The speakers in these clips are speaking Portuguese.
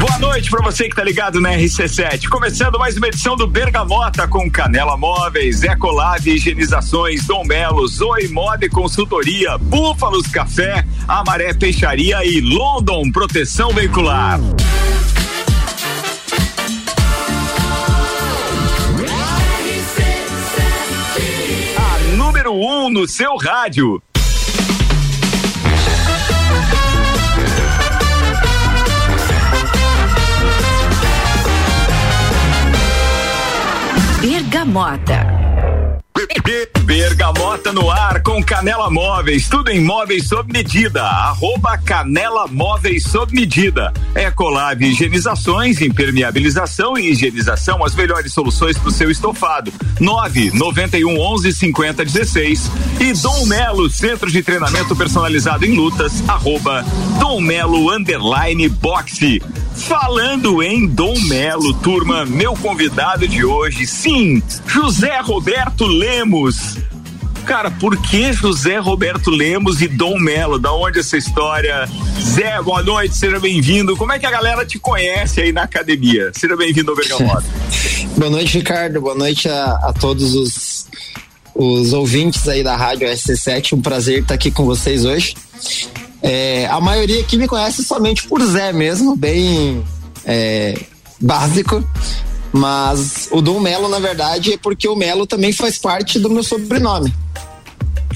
Boa noite para você que tá ligado na RC7. Começando mais uma edição do Bergamota com Canela Móveis, Ecolab Higienizações, Dom Melo, Zoe Moda e Consultoria, Búfalos Café, Amaré Peixaria e London Proteção Veicular. A número 1 um no seu rádio. Bergamota. Bergamota no ar com Canela Móveis, tudo em móveis sob medida. Arroba Canela Móveis sob medida. Ecolab Higienizações, impermeabilização e higienização, as melhores soluções para o seu estofado. 9 91 11 50 16 e Dom Melo, centro de treinamento personalizado em lutas. Arroba Dom Melo underline boxe. Falando em Dom Melo, turma, meu convidado de hoje, sim, José Roberto Lemos. Cara, por que José Roberto Lemos e Dom Melo? Da onde essa história? Zé, boa noite, seja bem-vindo. Como é que a galera te conhece aí na academia? Seja bem-vindo ao Bergamota. boa noite, Ricardo. Boa noite a, a todos os, os ouvintes aí da Rádio SC7. Um prazer estar aqui com vocês hoje. É, a maioria aqui me conhece somente por Zé mesmo, bem é, básico. Mas o Dom Melo, na verdade, é porque o Melo também faz parte do meu sobrenome.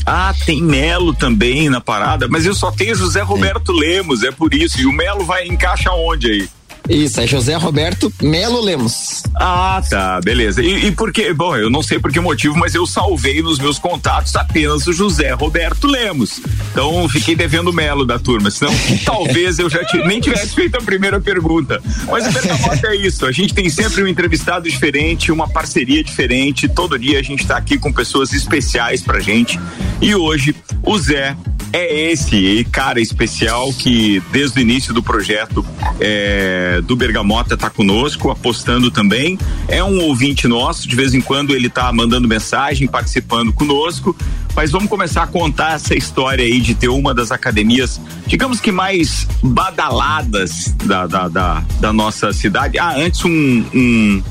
Ah, tem Melo também na parada, mas eu só tenho José Roberto é. Lemos, é por isso. E o Melo vai encaixa onde aí? Isso, é José Roberto Melo Lemos. Ah, tá, beleza. E, e por que? Bom, eu não sei por que motivo, mas eu salvei nos meus contatos apenas o José Roberto Lemos. Então fiquei devendo Melo da turma, senão talvez eu já nem tivesse feito a primeira pergunta. Mas o Bergamota é isso, a gente tem sempre um entrevistado diferente, uma parceria diferente. Todo dia a gente está aqui com pessoas especiais pra gente. E hoje o Zé é esse cara especial que desde o início do projeto é, do Bergamota está conosco, apostando também. É um ouvinte nosso, de vez em quando ele está mandando mensagem, participando conosco. Mas vamos começar a contar essa história aí de ter uma das academias, digamos que mais badaladas da, da, da, da nossa cidade. Ah, antes um, um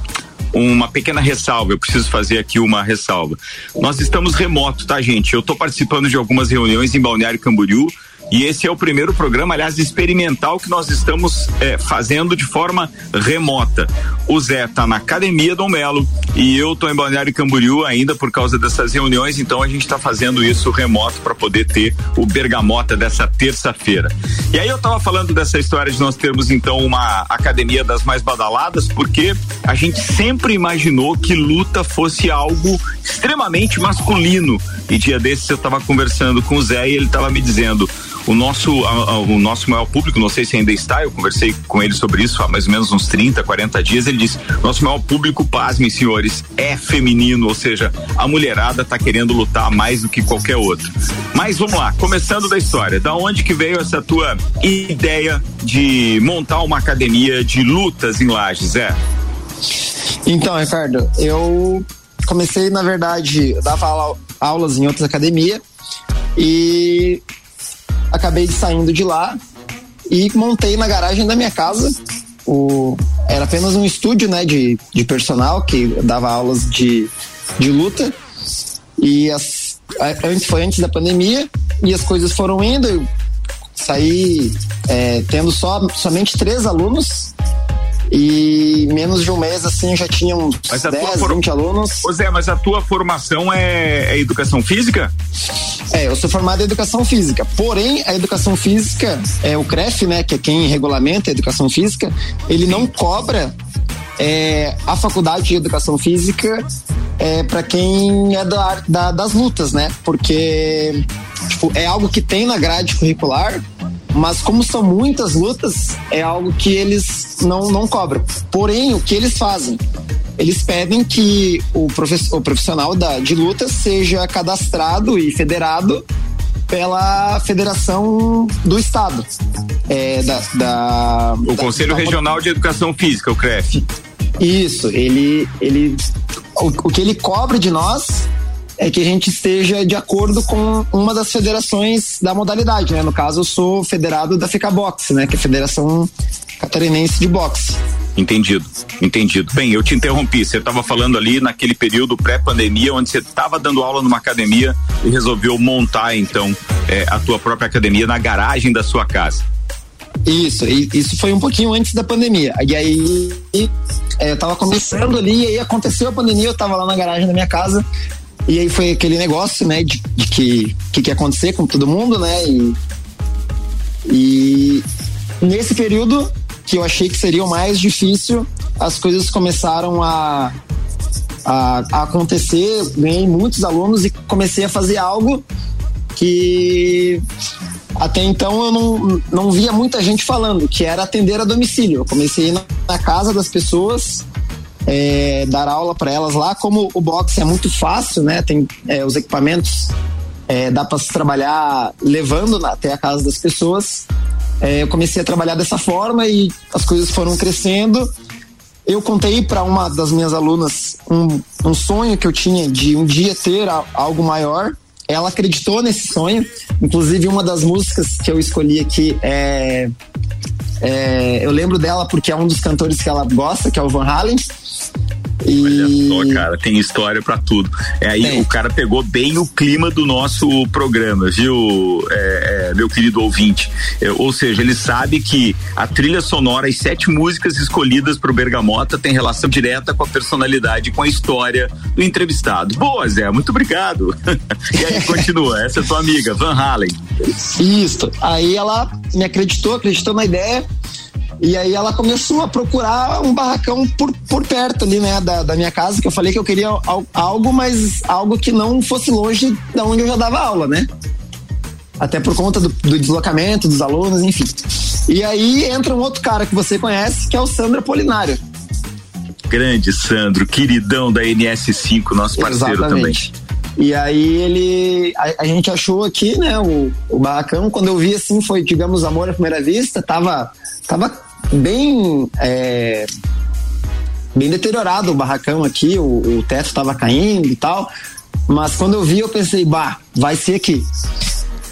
uma pequena ressalva, eu preciso fazer aqui uma ressalva. Nós estamos remoto, tá, gente? Eu estou participando de algumas reuniões em Balneário Camboriú e esse é o primeiro programa, aliás, experimental que nós estamos é, fazendo de forma remota. O Zé está na Academia Dom Melo e eu estou em Balneário Camboriú ainda por causa dessas reuniões, então a gente está fazendo isso remoto para poder ter o Bergamota dessa terça-feira. E aí eu estava falando dessa história de nós termos então uma academia das mais badaladas, porque a gente sempre imaginou que luta fosse algo extremamente masculino. E dia desses eu estava conversando com o Zé e ele estava me dizendo: o nosso, a, a, o nosso maior público, não sei se ainda está, eu conversei com ele sobre isso há mais ou menos uns 30, 40 dias. Ele disse: nosso maior público, pasmem, senhores, é feminino, ou seja, a mulherada está querendo lutar mais do que qualquer outro. Mas vamos lá, começando da história, da onde que veio essa tua ideia de montar uma academia de lutas em Lages, Zé? Então, Ricardo, eu comecei, na verdade, dava aulas em outras academias e acabei saindo de lá e montei na garagem da minha casa. O, era apenas um estúdio né, de, de personal que dava aulas de, de luta. E as, antes, foi antes da pandemia e as coisas foram indo. Eu saí é, tendo só, somente três alunos e menos de um mês, assim, já tinha uns mas 10, for... 20 alunos. Ô Zé, mas a tua formação é, é educação física? É, eu sou formado em educação física. Porém, a educação física, é o CREF, né, que é quem regulamenta a educação física, ele não cobra é, a faculdade de educação física é, para quem é da, da, das lutas, né? Porque tipo, é algo que tem na grade curricular, mas como são muitas lutas, é algo que eles não, não cobram. Porém, o que eles fazem? Eles pedem que o, o profissional da, de luta seja cadastrado e federado pela Federação do Estado. É, da, da, o da, Conselho da, Regional de Educação Física, o CREF. Isso, ele, ele o, o que ele cobra de nós é que a gente esteja de acordo com uma das federações da modalidade, né? No caso, eu sou federado da FICA Boxe, né? Que é a Federação Catarinense de Boxe. Entendido, entendido. Bem, eu te interrompi. Você estava falando ali naquele período pré-pandemia, onde você estava dando aula numa academia e resolveu montar então é, a tua própria academia na garagem da sua casa. Isso, isso foi um pouquinho antes da pandemia. E aí é, eu tava começando ali, e aí aconteceu a pandemia, eu tava lá na garagem da minha casa, e aí foi aquele negócio, né, de, de que que, ia acontecer com todo mundo, né? E, e nesse período que eu achei que seria o mais difícil, as coisas começaram a, a, a acontecer, ganhei muitos alunos e comecei a fazer algo que até então eu não, não via muita gente falando, que era atender a domicílio. Eu comecei na, na casa das pessoas, é, dar aula para elas lá. Como o boxe é muito fácil, né? Tem é, os equipamentos, é, dá para se trabalhar levando na, até a casa das pessoas. É, eu comecei a trabalhar dessa forma e as coisas foram crescendo. Eu contei para uma das minhas alunas um, um sonho que eu tinha de um dia ter algo maior ela acreditou nesse sonho. Inclusive, uma das músicas que eu escolhi aqui é, é, Eu lembro dela porque é um dos cantores que ela gosta, que é o Van Halen. E... Olha só, cara, tem história para tudo. É aí tem. o cara pegou bem o clima do nosso programa, viu, é, é, meu querido ouvinte? É, ou seja, ele sabe que a trilha sonora, as sete músicas escolhidas para o Bergamota tem relação direta com a personalidade, com a história do entrevistado. Boa, Zé, muito obrigado. e aí continua, essa é tua amiga, Van Halen. Isso. Aí ela me acreditou, acreditou na ideia e aí ela começou a procurar um barracão por, por perto ali, né, da, da minha casa, que eu falei que eu queria algo, mas algo que não fosse longe da onde eu já dava aula, né? Até por conta do, do deslocamento dos alunos, enfim. E aí entra um outro cara que você conhece, que é o Sandro Apolinário. Grande Sandro, queridão da NS5, nosso parceiro Exatamente. também. E aí ele. A, a, gente achou aqui, né, o, o barracão. Quando eu vi assim, foi, digamos, amor à primeira vista, tava, tava bem. É, bem deteriorado o barracão aqui, o, o teto estava caindo e tal. Mas quando eu vi, eu pensei, bah, vai ser aqui.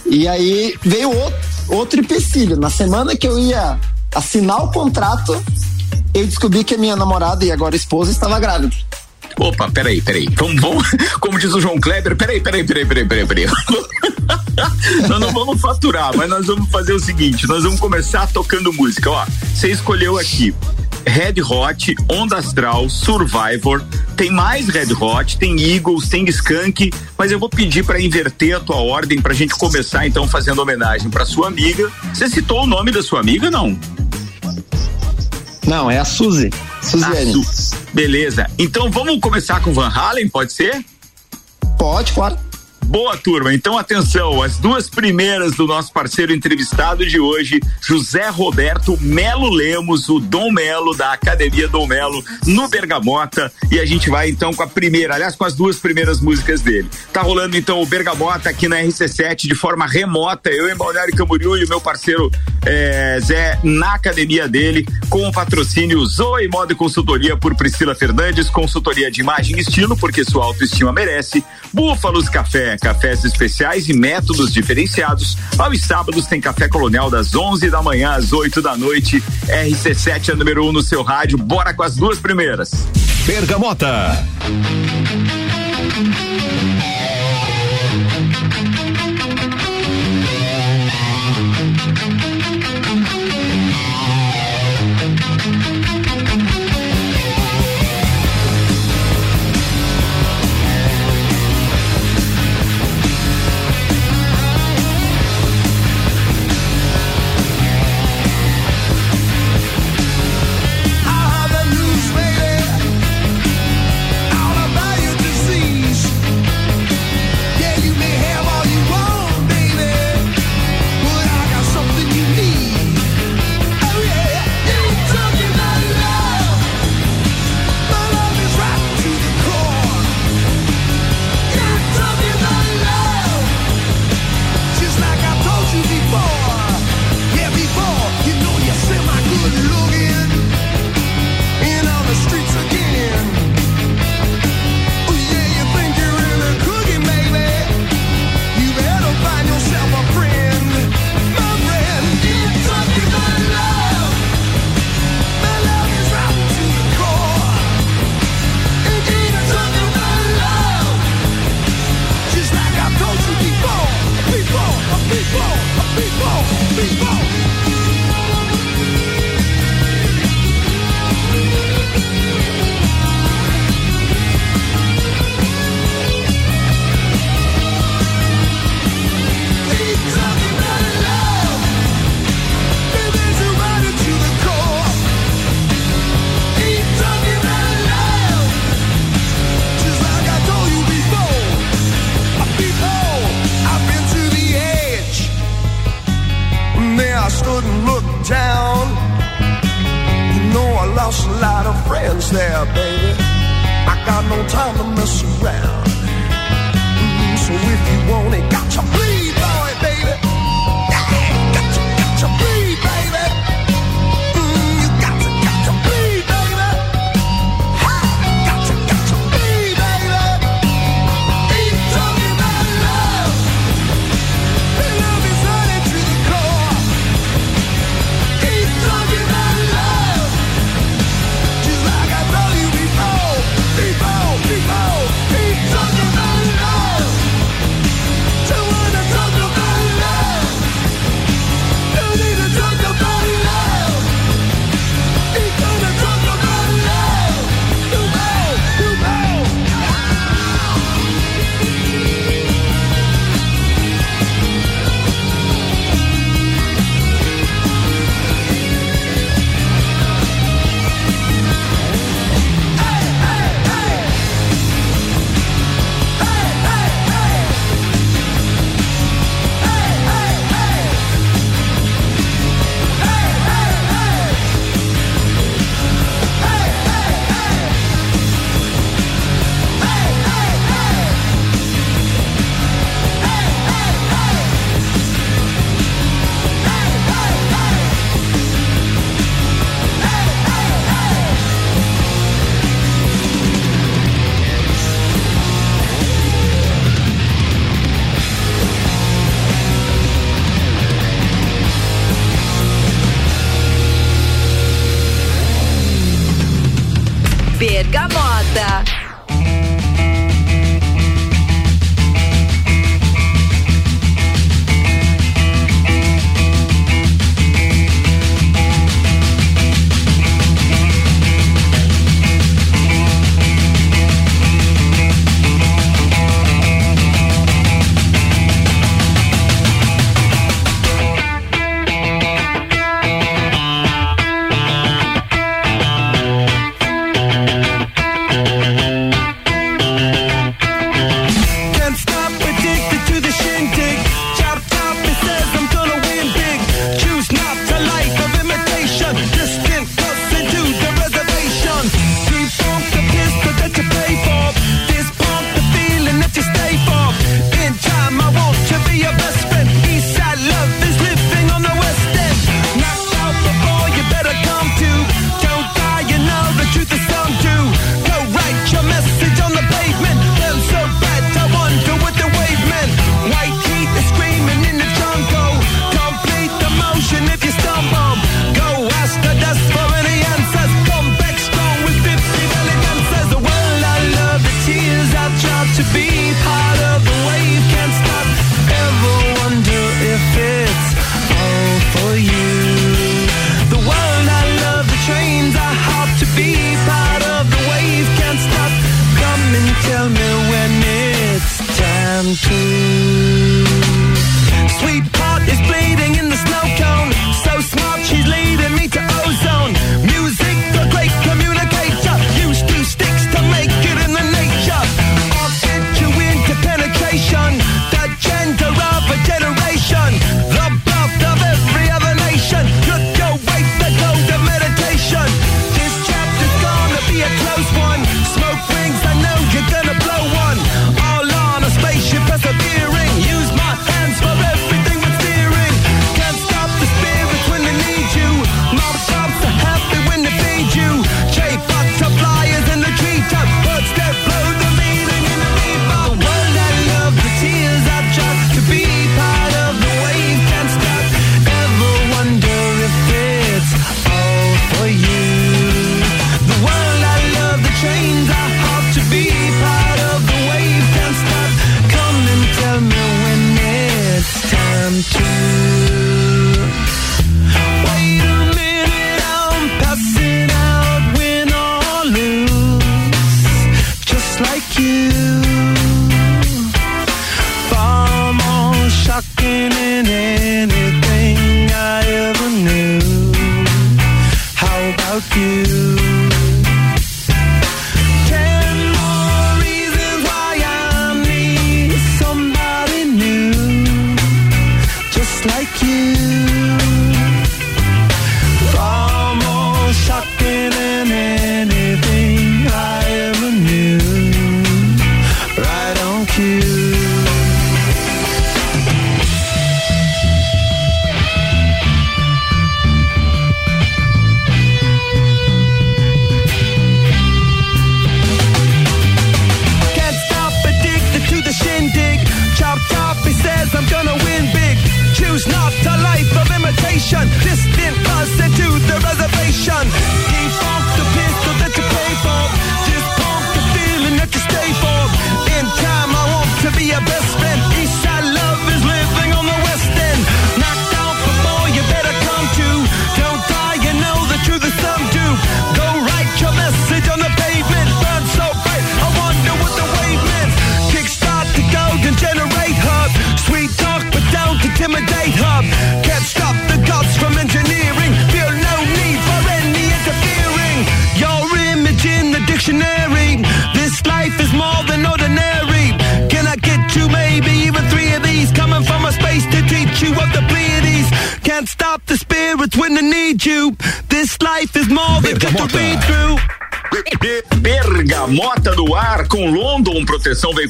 E aí veio outro, outro empecilho. Na semana que eu ia assinar o contrato, eu descobri que a minha namorada e agora esposa estava grávida. Opa, peraí, peraí. Vamos, vamos, como diz o João Kleber, peraí, peraí, peraí, peraí, peraí, peraí. nós não vamos faturar, mas nós vamos fazer o seguinte: nós vamos começar tocando música. Ó, você escolheu aqui Red Hot, Onda Astral, Survivor, tem mais Red Hot, tem Eagles, tem Skunk, mas eu vou pedir para inverter a tua ordem pra gente começar então fazendo homenagem para sua amiga. Você citou o nome da sua amiga, não? Não, é a Suzy. Suziane. Su Beleza. Então vamos começar com Van Halen, pode ser? Pode, claro. Boa turma, então atenção, as duas primeiras do nosso parceiro entrevistado de hoje, José Roberto Melo Lemos, o Dom Melo da Academia Dom Melo no Bergamota, e a gente vai então com a primeira, aliás, com as duas primeiras músicas dele. Tá rolando então o Bergamota aqui na RC7 de forma remota, eu em Balneário Camboriú e o meu parceiro é, Zé na academia dele, com o patrocínio Zoe Moda e Consultoria por Priscila Fernandes, consultoria de imagem e estilo, porque sua autoestima merece, Búfalos Café cafés especiais e métodos diferenciados. Aos sábados tem café colonial das 11 da manhã às 8 da noite. RC7 é número 1 um no seu rádio. Bora com as duas primeiras. Bergamota.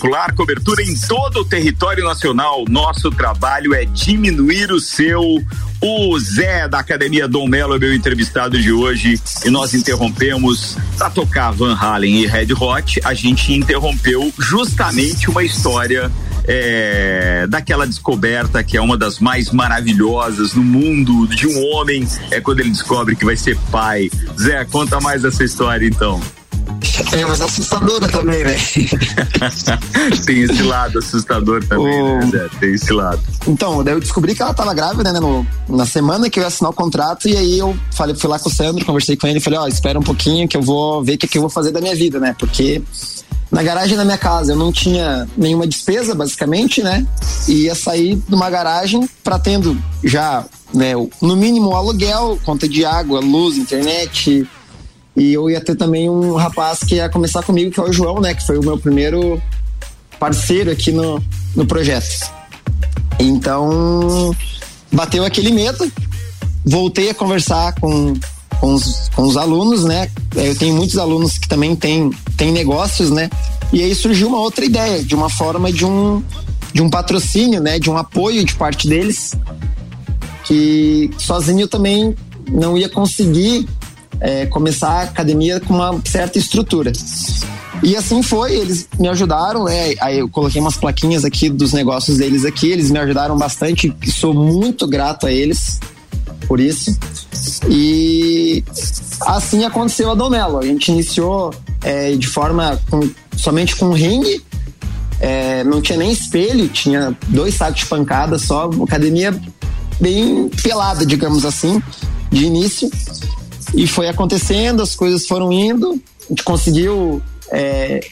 Veicular, cobertura em todo o território nacional. Nosso trabalho é diminuir o seu. O Zé da Academia Dom Melo é meu entrevistado de hoje e nós interrompemos para tocar Van Halen e Red Hot. A gente interrompeu justamente uma história é, daquela descoberta que é uma das mais maravilhosas no mundo de um homem é quando ele descobre que vai ser pai. Zé, conta mais essa história então. É, mas assustadora também, né? Tem esse lado assustador também, O- né? Tem esse lado. Então, daí eu descobri que ela tava grávida, né? no- na semana que eu ia assinar o contrato, e aí eu falei, fui lá com o Sandro, conversei com ele e falei, ó, espera um pouquinho que eu vou ver o que, que eu vou fazer da minha vida, né? Porque na garagem da minha casa eu não tinha nenhuma despesa, basicamente, né? E ia sair de uma garagem pra tendo já, né, no mínimo aluguel, conta de água, luz, internet. E eu ia ter também um rapaz que ia começar comigo, que é o João, né? Que foi o meu primeiro parceiro aqui no, no projeto. Então, bateu aquele medo. Voltei a conversar com, com, os, com os alunos, né? Eu tenho muitos alunos que também têm, têm negócios, né? E aí surgiu uma outra ideia, de uma forma de um, de um patrocínio, né? De um apoio de parte deles, que sozinho eu também não ia conseguir é, começar a academia com uma certa estrutura. E assim foi, eles me ajudaram, né? Aí eu coloquei umas plaquinhas aqui dos negócios deles aqui, eles me ajudaram bastante, sou muito grato a eles por isso. E assim aconteceu a Domelo. A gente iniciou é, de forma com- somente com ringue, é, não tinha nem espelho, tinha dois sacos de pancada só, academia bem pelada, digamos assim, de início. E foi acontecendo, as coisas foram indo, a gente conseguiu é,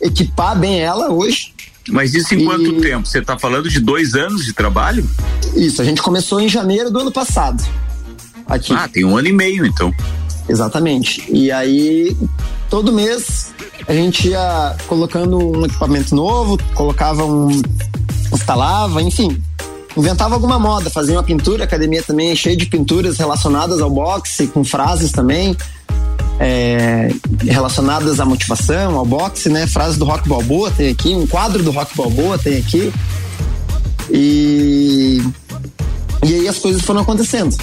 equipar bem ela hoje. Mas isso em E- quanto tempo? Você está falando de dois anos de trabalho? Isso, a gente começou em janeiro do ano passado. Aqui. Ah, tem um ano e meio, então. Exatamente. E aí, todo mês, a gente ia colocando um equipamento novo, colocava um. instalava, enfim. Inventava alguma moda, fazia uma pintura, academia também é cheia de pinturas relacionadas ao boxe, com frases também. é, relacionadas à motivação, ao boxe, né? Frases do Rock Balboa tem aqui, um quadro do Rock Balboa tem aqui. E. E aí as coisas foram acontecendo.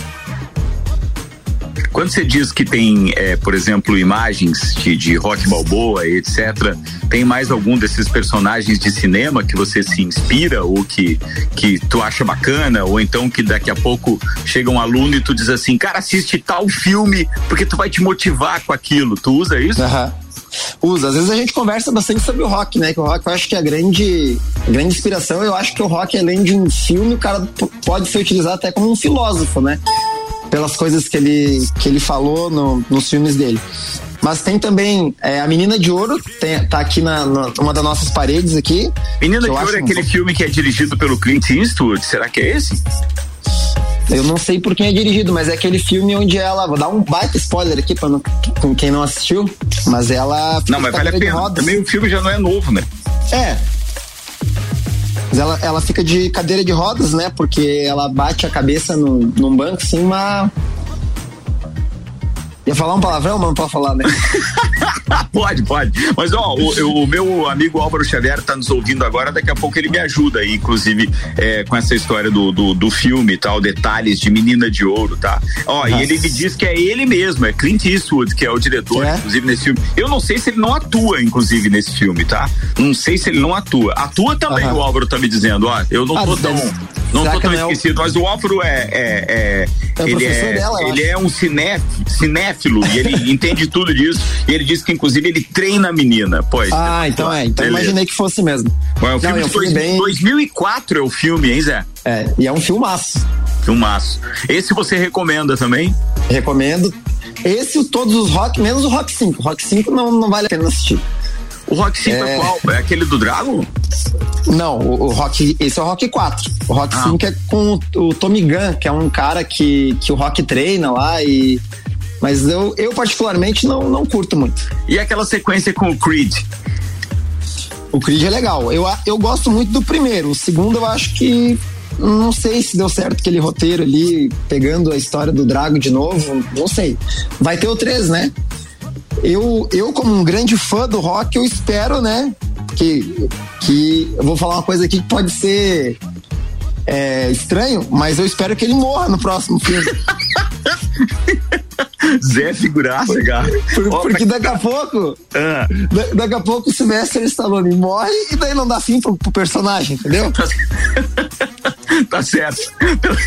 Quando você diz que tem, é, por exemplo, imagens de, de rock balboa etc., tem mais algum desses personagens de cinema que você se inspira ou que, que tu acha bacana? Ou então que daqui a pouco chega um aluno e tu diz assim, cara, assiste tal filme porque tu vai te motivar com aquilo. Tu usa isso? Aham. Usa. Às vezes a gente conversa bastante sobre o rock, né? Que o rock eu acho que é a grande, a grande inspiração. Eu acho que o rock, além de um filme, o cara pode ser utilizado até como um filósofo, né? Pelas coisas que ele, que ele falou no- nos filmes dele. Mas tem também é, a Menina de Ouro, tem, tá aqui na, na- uma das nossas paredes aqui. Menina de Ouro é aquele filme que é dirigido pelo Clint Eastwood. Será que é esse? Eu não sei por quem é dirigido, mas é aquele filme onde ela. Vou dar um baita spoiler aqui pra não, com quem não assistiu. Mas ela. Não, mas vale a pena. Também o filme já não é novo, né? É. Mas ela, ela fica de cadeira de rodas, né? Porque ela bate a cabeça no, num banco assim, uma. Ia falar um palavrão, mas não pode falar, né? pode, pode. Mas ó, o, o meu amigo Álvaro Xavier tá nos ouvindo agora, daqui a pouco ele me ajuda aí, inclusive, é, com essa história do, do, do filme e tal, detalhes de Menina de Ouro, tá? Ó, e Nossa. ele me diz que é ele mesmo, é Clint Eastwood, que é o diretor, É? inclusive, nesse filme. Eu não sei se ele não atua, inclusive, nesse filme, tá? Não sei se ele não atua. Atua também, Aham. o Álvaro tá me dizendo, ó, eu não Ah, tô tão. Não será tô tão não é o- esquecido, mas o Álvaro é. é, é, É o ele professor é, dela, ele é um cinéf, cinéfilo e ele entende tudo disso. E ele diz que, inclusive, ele treina a menina. Pois. Ah, então é. Então Beleza. imaginei que fosse mesmo. Bom, é Não, filme é um de dois- bem- 2004 é o filme, hein, Zé? É, e é um filmaço. Filmaço. Esse você recomenda também? Recomendo. Esse, todos os rock, menos o Rock 5. O Rock 5 não, não vale a pena assistir. O Rock 5 é, É. qual? É aquele do Drago? Não, o, o Rock, esse é o Rock 4. O Rock Ah. 5 é com o, o Tommy Gunn, que é um cara que, que o Rock treina lá e. Mas eu, eu particularmente não, não curto muito. E aquela sequência com o Creed? O Creed é legal. Eu, eu gosto muito do primeiro. O segundo eu acho que. Não sei se deu certo aquele roteiro ali, pegando a história do Drago de novo. Não sei. Vai ter o 3, né? Eu, eu como um grande fã do rock, eu espero, né? Que, que eu vou falar uma coisa aqui que pode ser é, estranho, mas eu espero que ele morra no próximo filme. Zé figuraça, cara. Por- porque daqui a pouco. Ah. da- daqui a pouco o Sylvester Stallone morre e daí não dá fim pro, pro personagem, entendeu? tá certo.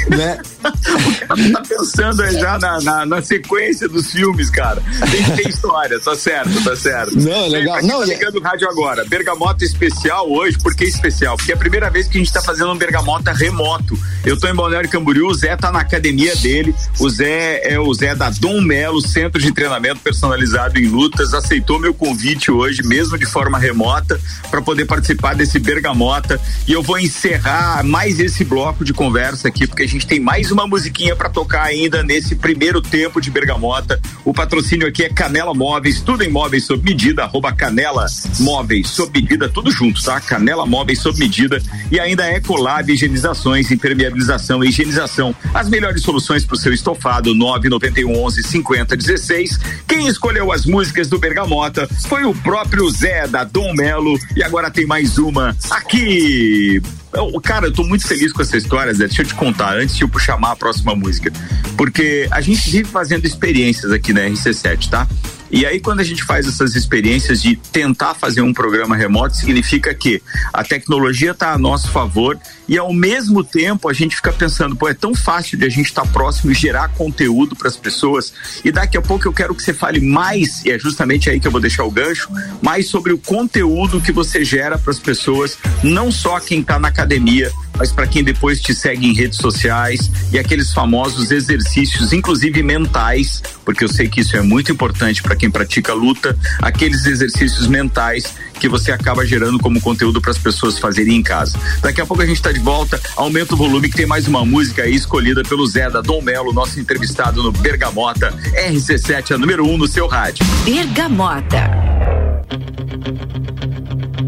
né? O cara tá pensando aí já na, na, na sequência dos filmes, cara. Tem que ter história, tá certo, tá certo. Não, é legal. Pra quem Não, tá ligando o rádio agora. Bergamota especial hoje, por que especial? Porque é a primeira vez que a gente tá fazendo um bergamota remoto. Eu tô em Balneário Camboriú, o Zé tá na academia dele. O Zé é o Zé da Dom Melo, Centro de Treinamento Personalizado em Lutas. Aceitou meu convite hoje, mesmo de forma remota, para poder participar desse bergamota. E eu vou encerrar mais esse bloco de conversa aqui, porque a gente tem mais uma musiquinha para tocar ainda nesse primeiro tempo de bergamota. O patrocínio aqui é Canela Móveis, tudo em móveis sob medida, arroba Canela Móveis sob medida, tudo junto, tá? Canela Móveis sob medida e ainda Ecolab Higienizações, impermeabilização e higienização. As melhores soluções para o seu estofado, 991 11 50 16. Quem escolheu as músicas do Bergamota foi o próprio Zé da Dom Melo e agora tem mais uma aqui. Eu- Cara, eu tô muito feliz com essa história, Zé. Deixa eu te contar, antes de eu chamar a próxima música. Porque a gente vive fazendo experiências aqui na RC7, tá? E aí, quando a gente faz essas experiências de tentar fazer um programa remoto, significa que a tecnologia está a nosso favor e, ao mesmo tempo, a gente fica pensando, pô, é tão fácil de a gente estar próximo e gerar conteúdo para as pessoas. E daqui a pouco eu quero que você fale mais, e é justamente aí que eu vou deixar o gancho, mais sobre o conteúdo que você gera para as pessoas, não só quem está na academia, mas para quem depois te segue em redes sociais e aqueles famosos exercícios, inclusive mentais, porque eu sei que isso é muito importante para quem pratica luta, aqueles exercícios mentais que você acaba gerando como conteúdo para as pessoas fazerem em casa. Daqui a pouco a gente está de volta, aumenta o volume que tem mais uma música aí escolhida pelo Zé da Dom Melo, nosso entrevistado no Bergamota, RC7, a número 1 um no seu rádio. Bergamota.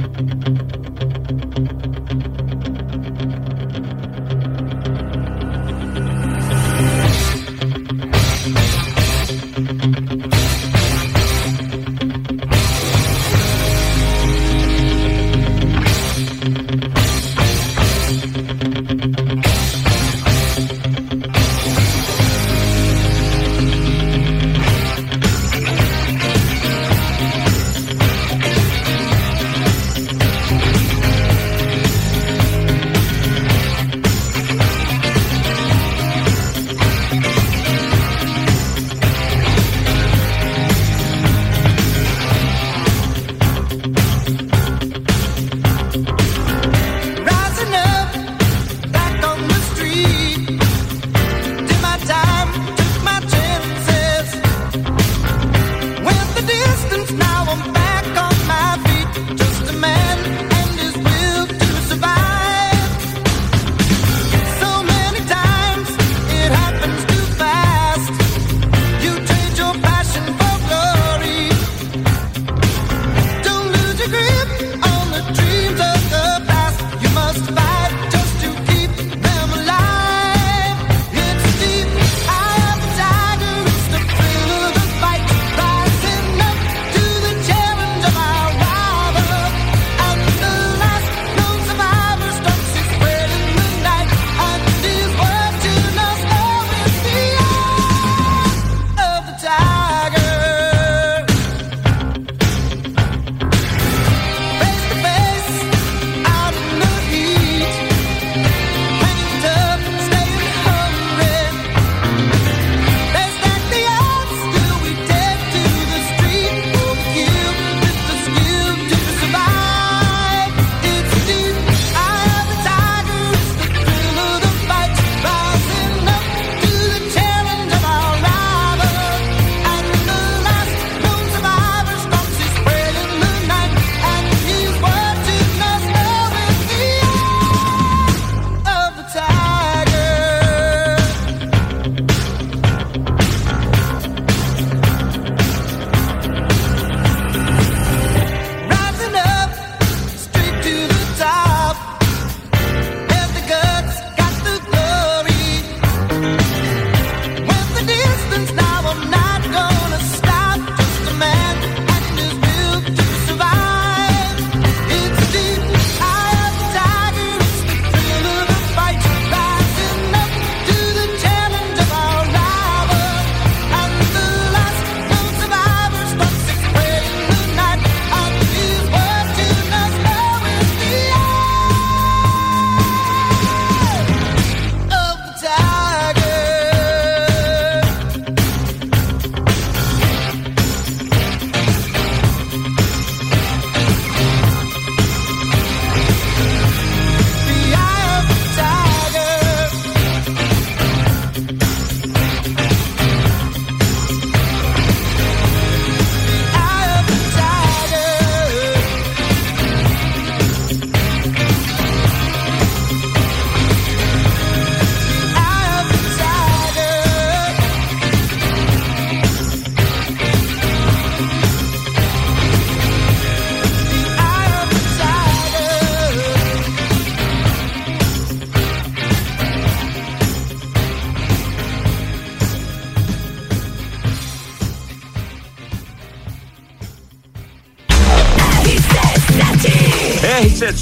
Bergamota.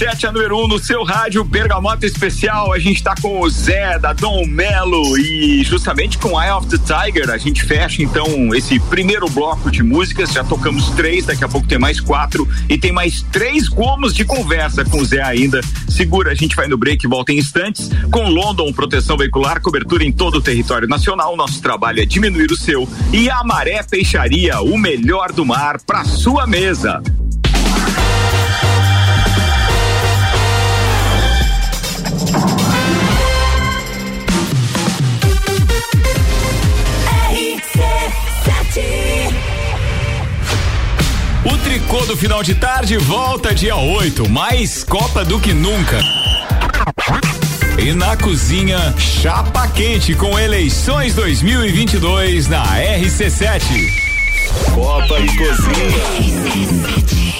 RC7, a número 1 um no seu rádio Bergamota Especial. A gente tá com o Zé, da Dom Melo e justamente com Eye of the Tiger. A gente fecha então esse primeiro bloco de músicas. Já tocamos três, daqui a pouco tem mais quatro e tem mais três gomos de conversa com o Zé ainda. Segura, a gente vai no break e volta em instantes. Com London, proteção veicular, cobertura em todo o território nacional. Nosso trabalho é diminuir o seu. E a Maré Peixaria, o melhor do mar para sua mesa. Tricô do final de tarde volta dia 8, mais Copa do que nunca. E na cozinha, chapa quente com eleições 2022 na RC7. Copa e cozinha.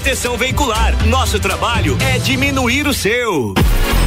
Proteção Veicular. Nosso trabalho é diminuir o seu.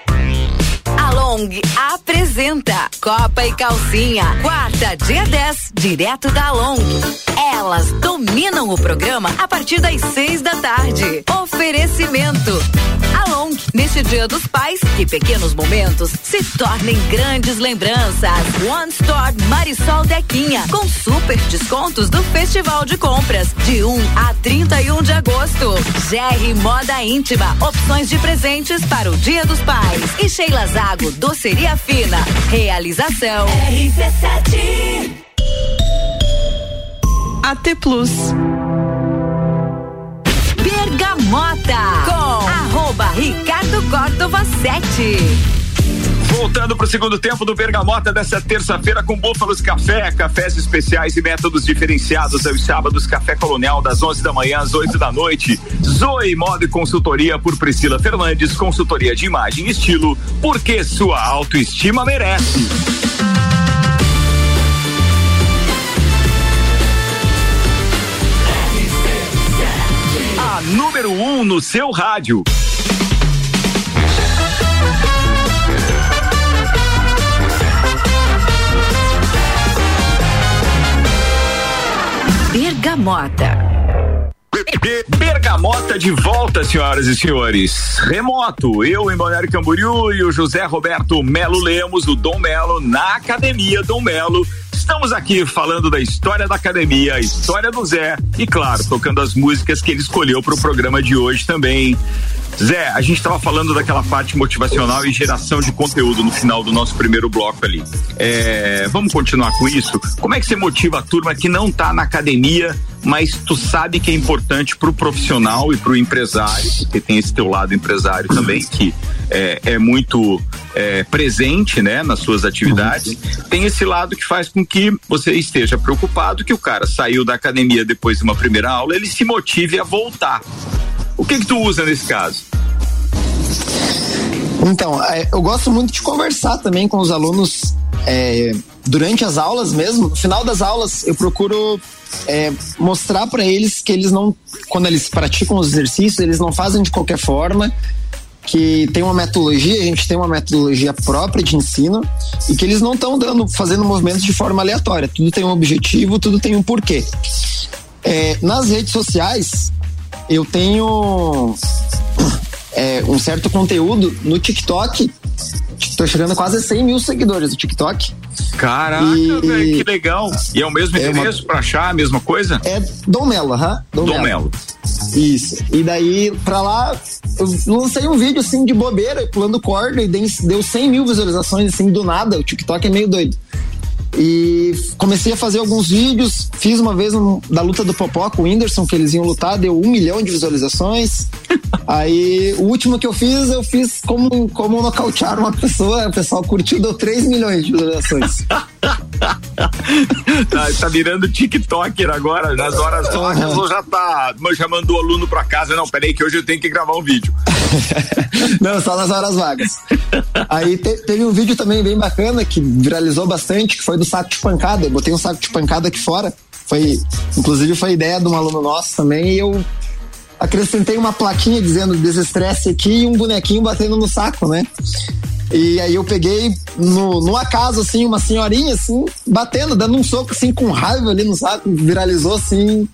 a Long apresenta Copa e Calcinha, quarta, dia 10, direto da Long. Elas dominam o programa a partir das seis da tarde. Oferecimento. A Long, neste dia dos pais, que pequenos momentos se tornem grandes lembranças. One Store Marisol Dequinha, com super descontos do Festival de Compras, de 1 a 31 de agosto. GR Moda Íntima, opções de presentes para o Dia dos Pais. E Sheila Zago, Doceria Fina. Realização RC7. AT Plus. Bergamota com arroba Ricardo Córdova 7. Voltando para o segundo tempo do Bergamota dessa terça-feira com Búfalos Café, cafés especiais e métodos diferenciados aos sábados, Café Colonial das 11 da manhã às 8 da noite. Zoe Moda e Consultoria por Priscila Fernandes, consultoria de imagem e estilo, porque sua autoestima merece. A número 1 um no seu rádio. Bergamota. Bergamota de volta, senhoras e senhores. Remoto, eu em Balneário Camboriú e o José Roberto Melo Lemos, o Dom Melo, na Academia Dom Melo. Estamos aqui falando da história da academia, a história do Zé e, claro, tocando as músicas que ele escolheu para o programa de hoje também. Zé, a gente estava falando daquela parte motivacional e geração de conteúdo no final do nosso primeiro bloco ali. É, vamos continuar com isso? Como é que você motiva a turma que não está na academia, mas tu sabe que é importante para o profissional e para o empresário, porque tem esse teu lado empresário também, que é, é muito é, presente né, nas suas atividades. Tem esse lado que faz com que você esteja preocupado que o cara saiu da academia depois de uma primeira aula, ele se motive a voltar. O que que tu usa nesse caso? Então, é, eu gosto muito de conversar também com os alunos é, durante as aulas mesmo. No final das aulas, eu procuro é, mostrar para eles que eles não, quando eles praticam os exercícios, eles não fazem de qualquer forma, que tem uma metodologia, a gente tem uma metodologia própria de ensino e que eles não estão dando, fazendo movimentos de forma aleatória. Tudo tem um objetivo, tudo tem um porquê. É, nas redes sociais, eu tenho é, um certo conteúdo no TikTok. Tô chegando a quase 100 mil seguidores no TikTok. Caraca, E- velho, que legal. E é o mesmo É uma- endereço para achar a mesma coisa? É Dom Melo, aham. Dom, Dom Melo. Melo. Isso. E daí, pra lá, eu lancei um vídeo assim de bobeira, pulando corda, e deu 100 mil visualizações, assim, do nada. O TikTok é meio doido. E comecei a fazer alguns vídeos. Fiz uma vez um- da luta do Popó com o Whindersson, que eles iam lutar, deu um milhão de visualizações. Aí o último que eu fiz, eu fiz como, como nocautear uma pessoa. O pessoal curtiu, deu 3 milhões de visualizações. tá, tá virando TikToker agora, nas horas vagas, ou já tá, já mandou aluno pra casa, não, peraí que hoje eu tenho que gravar um vídeo. Não, só nas horas vagas. Aí te- teve um vídeo também bem bacana que viralizou bastante, que foi do saco de pancada. Eu botei um saco de pancada aqui fora. Foi, inclusive foi ideia de um aluno nosso também, e eu acrescentei uma plaquinha dizendo desestresse aqui e um bonequinho batendo no saco, né? E aí eu peguei no, no acaso, assim, uma senhorinha, assim, batendo, dando um soco, assim, com raiva ali no saco, viralizou, assim,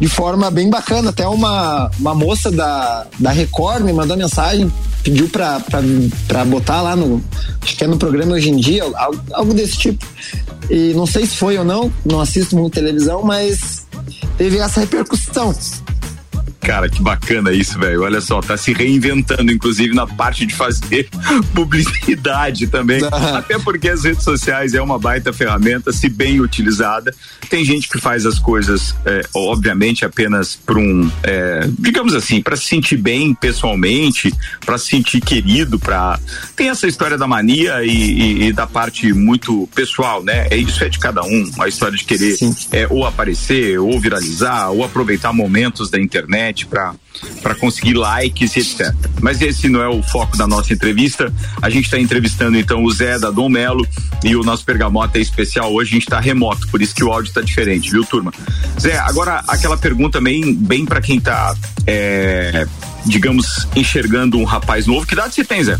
de forma bem bacana. Até uma, uma moça da, da Record me mandou mensagem, pediu pra, pra, pra botar lá no, acho que é no programa Hoje em Dia, algo, algo desse tipo. E não sei se foi ou não, não assisto muito televisão, mas teve essa repercussão. Cara, que bacana isso, velho. Olha só, tá se reinventando, inclusive na parte de fazer publicidade também. Até porque as redes sociais é uma baita ferramenta, se bem utilizada. Tem gente que faz as coisas, é, obviamente, apenas por um, é, digamos assim, para se sentir bem pessoalmente, para se sentir querido, para tem essa história da mania e, e- e da parte muito pessoal, né? É isso é de cada um, a história de querer é, ou aparecer, ou viralizar, ou aproveitar momentos da internet para para conseguir likes e etc. Mas esse não é o foco da nossa entrevista. A gente está entrevistando então o Zé da Dom Melo e o nosso Bergamota é especial hoje. A gente está remoto, por isso que o áudio está diferente, viu, turma? Zé, agora aquela pergunta bem, bem para quem tá, é, digamos, enxergando um rapaz novo. Que idade você tem, Zé?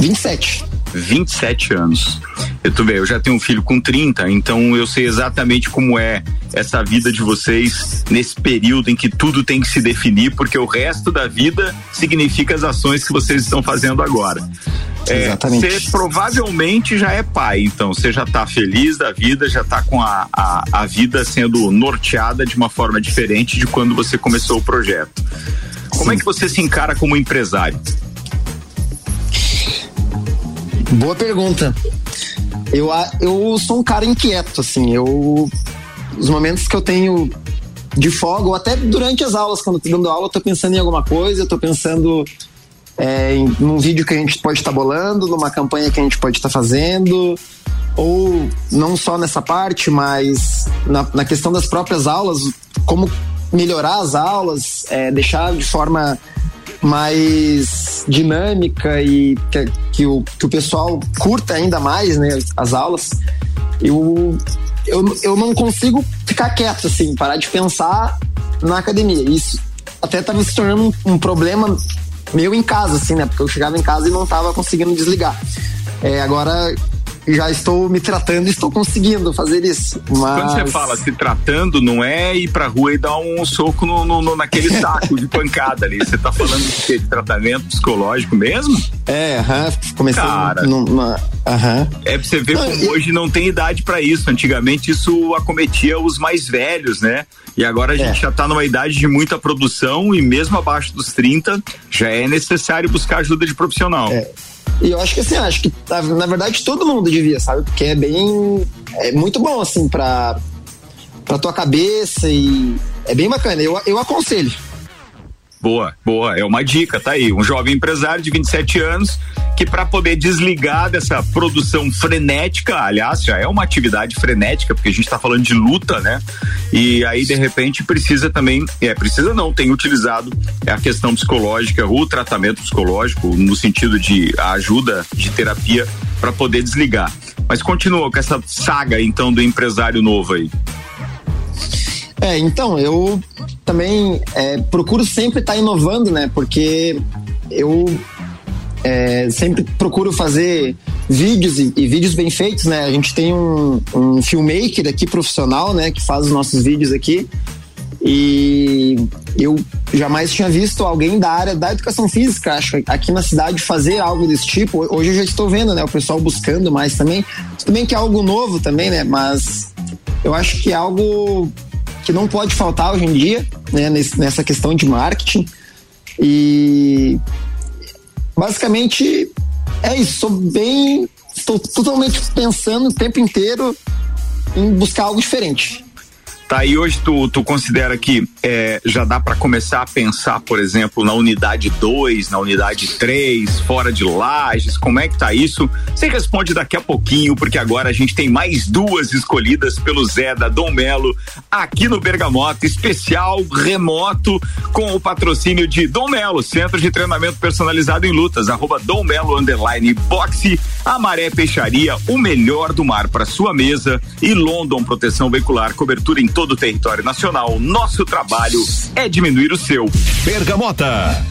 27. 27 anos. Eu tô bem, eu já tenho um filho com 30, então eu sei exatamente como é essa vida de vocês nesse período em que tudo tem que se definir, porque o resto da vida significa as ações que vocês estão fazendo agora. É, Exatamente. Você provavelmente já é pai, então você já tá feliz da vida, já tá com a, a, a vida sendo norteada de uma forma diferente de quando você começou o projeto. Como é que você se encara como empresário? Boa pergunta. Eu, eu sou um cara inquieto, assim. Eu. Os momentos que eu tenho de folga, ou até durante as aulas, quando eu tô dando aula, eu tô pensando em alguma coisa, eu tô pensando é, em, num vídeo que a gente pode estar bolando, numa campanha que a gente pode estar fazendo, ou não só nessa parte, mas na, na questão das próprias aulas, como melhorar as aulas, é, deixar de forma mais dinâmica e que, que, o, que o pessoal curta ainda mais né, as aulas, eu, eu, eu não consigo ficar quieto, assim, parar de pensar na academia. Isso até estava se tornando um, um problema meu em casa, assim, né? Porque eu chegava em casa e não estava conseguindo desligar. É, agora já estou me tratando e estou conseguindo fazer isso. Mas... Quando você fala se tratando, não é ir pra rua e dar um soco no, no- no- naquele saco de pancada ali. Você tá falando de, quê? de tratamento psicológico mesmo? É, aham, comecei Cara. numa. Aham. É pra você ver Não, como hoje não tem idade pra isso. Antigamente isso acometia os mais velhos, né? E agora a gente É. já tá numa idade de muita produção e mesmo abaixo dos 30 já é necessário buscar ajuda de profissional. É. E eu acho que assim, acho que na, na verdade todo mundo devia, sabe? Porque é bem. É muito bom, assim, pra, pra tua cabeça e. É bem bacana. Eu, eu aconselho. Boa, boa. É uma dica, tá aí. Um jovem empresário de 27 anos que para poder desligar dessa produção frenética, aliás, já é uma atividade frenética, porque a gente tá falando de luta, né? E aí, de repente, precisa também, é, precisa não, tem utilizado a questão psicológica, o tratamento psicológico, no sentido de ajuda de terapia para poder desligar. Mas continua com essa saga, então, do empresário novo aí. É, então, eu também é, procuro sempre estar inovando, né? Porque eu é, sempre procuro fazer vídeos e, e vídeos bem feitos, né? A gente tem um, um filmmaker aqui profissional, né? Que faz os nossos vídeos aqui. E eu jamais tinha visto alguém da área da educação física, acho, aqui na cidade fazer algo desse tipo. Hoje eu já estou vendo, né? O pessoal buscando mais também. Tudo bem que é algo novo também, né? Mas eu acho que é algo que não pode faltar hoje em dia, né? nessa questão de marketing. E basicamente é isso. Sou bem. Estou totalmente pensando o tempo inteiro em buscar algo diferente. Tá, e hoje tu, tu considera que é, já dá para começar a pensar, por exemplo, na unidade 2, na unidade 3, fora de lajes, como é que tá isso? Você responde daqui a pouquinho, porque agora a gente tem mais duas escolhidas pelo Zé da Dom Melo aqui no Bergamota, especial remoto com o patrocínio de Dom Melo, Centro de Treinamento Personalizado em Lutas, arroba Dom Melo Underline Boxe, Amaré Peixaria, o melhor do mar para sua mesa e London Proteção Veicular, cobertura em todo o território nacional. Nosso trabalho é diminuir o seu. Bergamota.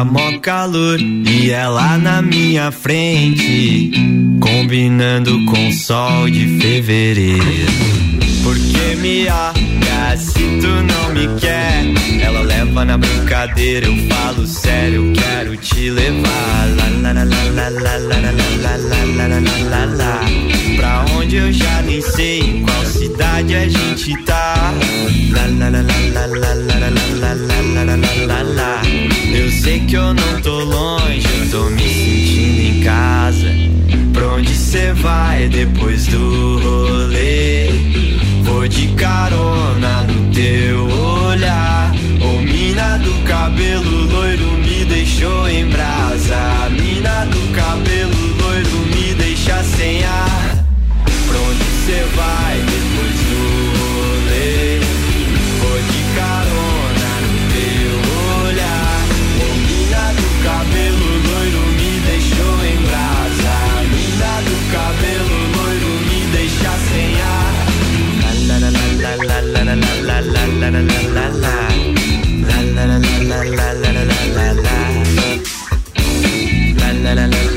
Tá mó calor e ela na minha frente, combinando com sol de fevereiro. Porque me olha se tu não me quer. Ela leva na brincadeira, eu falo sério, eu quero te levar. Lá, lá, lá, lá, lá, lá, lá, lá, lá, lá, lá, lá. Pra onde eu já nem sei, em qual cidade a gente tá. Lá, lá, lá, lá, lá, lá, lá, lá, lá, lá, lá, lá, lá, lá. Eu sei que eu não tô longe, tô me sentindo em casa. Pra onde cê vai depois do rolê? Vou de carona no teu olhar. Ô mina do cabelo loiro me deixou em brasa. Mina do cabelo loiro me deixa sem ar. Pra onde cê vai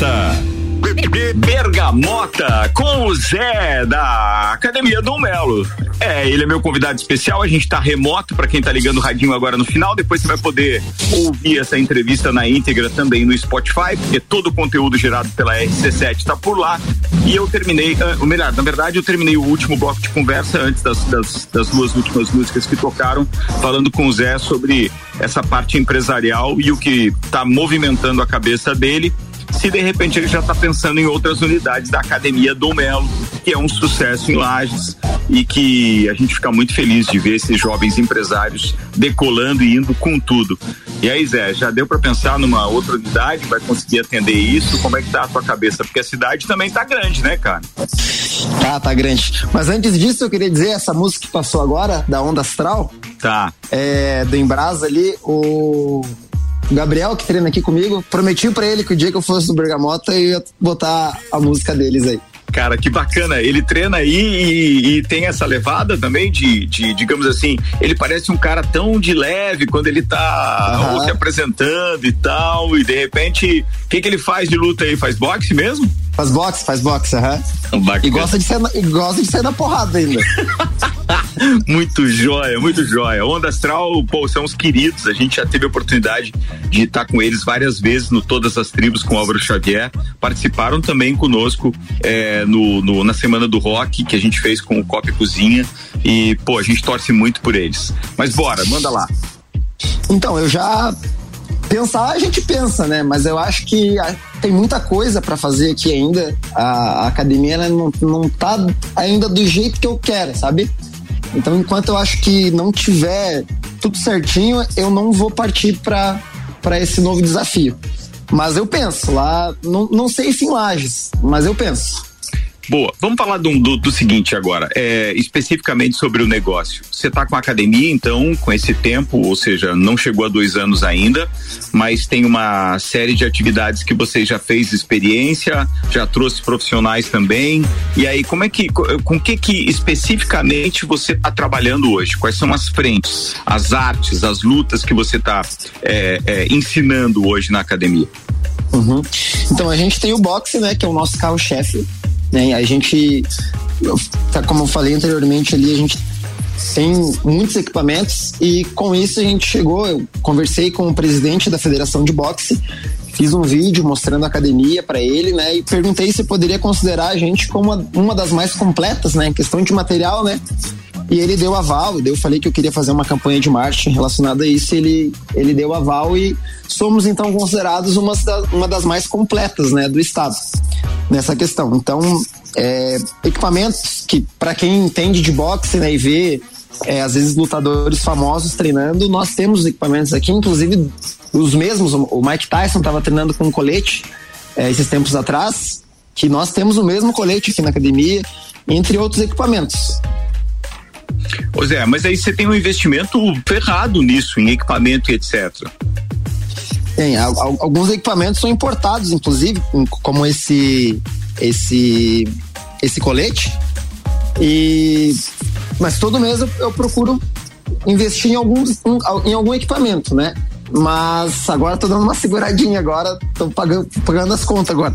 Bergamota. Bergamota com o Zé da Academia Dom Melo. É, ele é meu convidado especial. A gente tá remoto para quem tá ligando o radinho agora no final. Depois você vai poder ouvir essa entrevista na íntegra também no Spotify, porque todo o conteúdo gerado pela RC7 tá por lá. E eu terminei, ah, ou melhor, na verdade, eu terminei o último bloco de conversa antes das, das, das duas últimas músicas que tocaram, falando com o Zé sobre essa parte empresarial e o que tá movimentando a cabeça dele se de repente ele já está pensando em outras unidades da Academia Dom Melo, que é um sucesso em Lages e que a gente fica muito feliz de ver esses jovens empresários decolando e indo com tudo. E aí, Zé, já deu para pensar numa outra unidade? Vai conseguir atender isso? Como é que tá a tua cabeça? Porque a cidade também tá grande, né, cara? Tá, tá grande. Mas antes disso, eu queria dizer, essa música que passou agora, da Onda Astral, Tá. é, do Embrasa ali, o Gabriel, que treina aqui comigo, prometi pra ele que o dia que eu fosse no Bergamota, eu ia botar a música deles aí. Cara, que bacana. Ele treina aí e, e tem essa levada também de, de, digamos assim, ele parece um cara tão de leve quando ele tá ou se apresentando e tal, e de repente, o que que ele faz de luta aí? Faz boxe mesmo? Faz boxe, faz boxe, aham. Bacana. E gosta de ser na, e gosta de sair na porrada ainda. Muito joia, muito joia. Onda Astral, pô, são os queridos. A gente já teve a oportunidade de estar com eles várias vezes no Todas as Tribos com o Álvaro Xavier. Participaram também conosco é, no, no- na Semana do Rock, que a gente fez com o Copa e Cozinha. E, pô, a gente torce muito por eles. Mas bora, manda lá. Então, eu já. Pensar a gente pensa, né? Mas eu acho que a- tem muita coisa pra fazer aqui ainda. A, a academia ela não, não tá ainda do jeito que eu quero, sabe? Então, enquanto eu acho que não tiver tudo certinho, eu não vou partir para esse novo desafio. Mas eu penso, lá, não, não sei se em Lages, mas eu penso. Boa, vamos falar do, do, do seguinte agora, é, especificamente sobre o negócio. Você está com a academia, então, com esse tempo, ou seja, não chegou a dois anos ainda, mas tem uma série de atividades que você já fez experiência, já trouxe profissionais também. E aí, como é que, com que que especificamente você está trabalhando hoje? Quais são as frentes, as artes, as lutas que você está é, é, ensinando hoje na academia? Uhum. Então a gente tem o boxe, né, que é o nosso carro-chefe. Né? A gente, tá, como eu falei anteriormente ali, a gente tem muitos equipamentos e com isso a gente chegou, eu conversei com o presidente da Federação de Boxe, fiz um vídeo mostrando a academia para ele, né, e perguntei se poderia considerar a gente como uma, das mais completas, né, em questão de material, né, e ele deu aval, eu falei que eu queria fazer uma campanha de marketing relacionada a isso, ele, ele deu aval e somos então considerados uma, uma das mais completas, né, do estado nessa questão. Então, é, equipamentos que para quem entende de boxe, né, e vê é, às vezes lutadores famosos treinando, nós temos equipamentos aqui, inclusive os mesmos, o Mike Tyson estava treinando com um colete é, esses tempos atrás, que nós temos o mesmo colete aqui na academia, entre outros equipamentos. Ô Zé, mas aí você tem um investimento ferrado nisso, em equipamento e etc. Tem, alguns equipamentos são importados, inclusive, como esse esse esse colete. E mas todo mês eu, eu procuro investir em algum, em algum equipamento, né? Mas agora tô dando uma seguradinha agora, tô pagando, pagando as contas agora.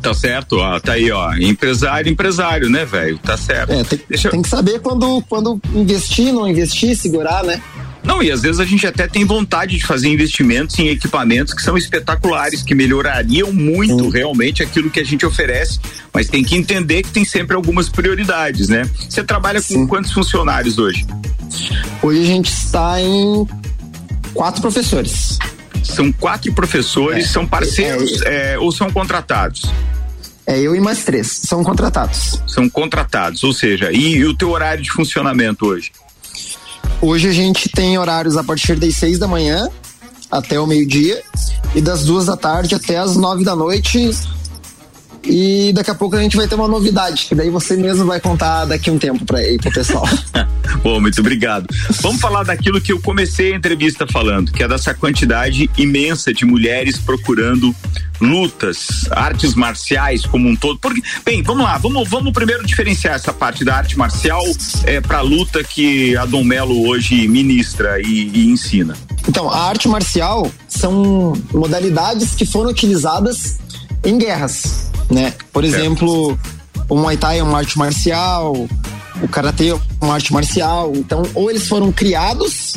Tá certo, ó, tá aí, ó. Empresário, empresário, né, velho? Tá certo. É, tem, Deixa... tem que saber quando, quando investir, não investir, segurar, né? Não, e às vezes a gente até tem vontade de fazer investimentos em equipamentos que são espetaculares, que melhorariam muito Sim. realmente aquilo que a gente oferece, mas tem que entender que tem sempre algumas prioridades, né? Você trabalha Sim. com quantos funcionários hoje? Hoje a gente está em quatro professores. São quatro professores, é, são parceiros é, é, ou são contratados? É eu e mais três, são contratados. São contratados, ou seja, e, e o teu horário de funcionamento hoje? Hoje a gente tem horários a partir das seis da manhã até o meio-dia e das duas da tarde até as nove da noite e daqui a pouco a gente vai ter uma novidade, que daí você mesmo vai contar daqui a um tempo para aí pro pessoal. Bom, muito obrigado. Vamos falar daquilo que eu comecei a entrevista falando, que é dessa quantidade imensa de mulheres procurando lutas, artes marciais como um todo. Porque, bem, vamos lá, vamos, vamos primeiro diferenciar essa parte da arte marcial é, para a luta que a Dom Melo hoje ministra e, e ensina. Então, a arte marcial são modalidades que foram utilizadas em guerras né? Por exemplo, o Muay Thai é uma arte marcial, o Karatê é uma arte marcial. Então, ou eles foram criados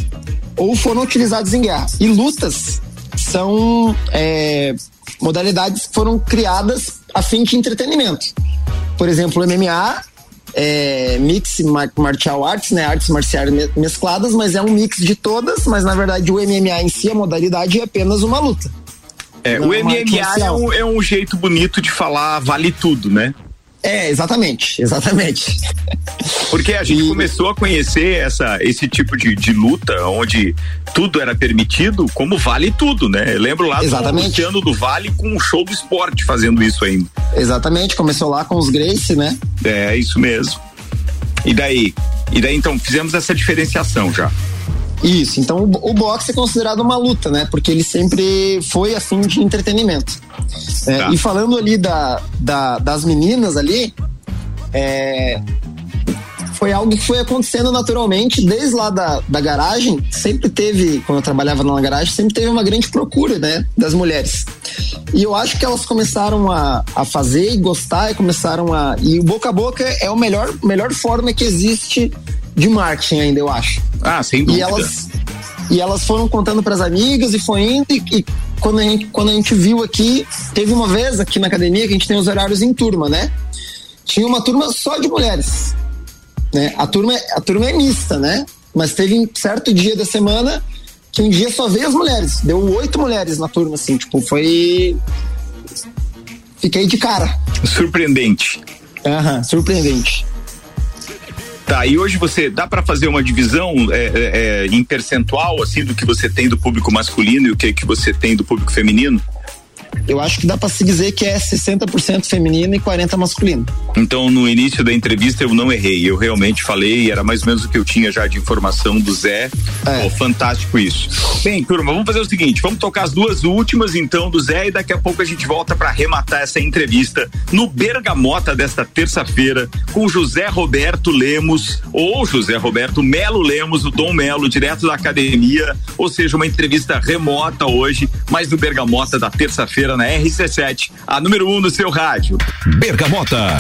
ou foram utilizados em guerra. E lutas são é, modalidades que foram criadas a fim de entretenimento. Por exemplo, o MMA é mix martial arts, né? Artes marciais mescladas, mas é um mix de todas, mas na verdade o MMA em si, a modalidade é apenas uma luta. É, o MMA é um, é um jeito bonito de falar vale tudo, né? É, exatamente, exatamente. Porque a gente e... começou a conhecer essa, esse tipo de, de luta, onde tudo era permitido, como vale tudo, né? Eu lembro lá exatamente. do Luciano do Vale com um show do esporte fazendo isso ainda. Exatamente, começou lá com os Grace, né? É, isso mesmo. E daí? E daí então, fizemos essa diferenciação já. Isso, então o, o boxe é considerado uma luta, né? Porque ele sempre foi assim de entretenimento. É, tá. E falando ali da, da, das meninas ali, é, foi algo que foi acontecendo naturalmente desde lá da, da garagem. Sempre teve, quando eu trabalhava na garagem, sempre teve uma grande procura, né? Das mulheres. E eu acho que elas começaram a, a fazer e gostar e começaram a. E o boca a boca é a melhor, melhor forma que existe de marketing ainda, eu acho. Ah, sem dúvida. E elas, e elas foram contando para as amigas e foi indo e, e, quando a, gente, quando a gente viu aqui, teve uma vez aqui na academia que a gente tem os horários em turma, né? Tinha uma turma só de mulheres, né? A turma, a turma é mista, né? Mas teve um certo dia da semana que um dia só veio as mulheres. Deu oito mulheres na turma, assim, tipo, foi. Fiquei de cara. Surpreendente. Aham, uhum, surpreendente. Tá, e hoje você dá para fazer uma divisão é, é, é, em percentual, assim, do que você tem do público masculino e o que, que você tem do público feminino? Eu acho que dá para se dizer que é 60% feminino e 40% masculino. Então, no início da entrevista, eu não errei. Eu realmente falei, era mais ou menos o que eu tinha já de informação do Zé. É. Pô, fantástico isso. Bem, turma, vamos fazer o seguinte: vamos tocar as duas últimas, então, do Zé, e daqui a pouco a gente volta para arrematar essa entrevista no Bergamota desta terça-feira, com José Roberto Lemos, ou José Roberto Melo Lemos, o Dom Melo, direto da academia. Ou seja, uma entrevista remota hoje, mas do Bergamota da terça-feira na RC7, a número um no seu rádio. Bergamota.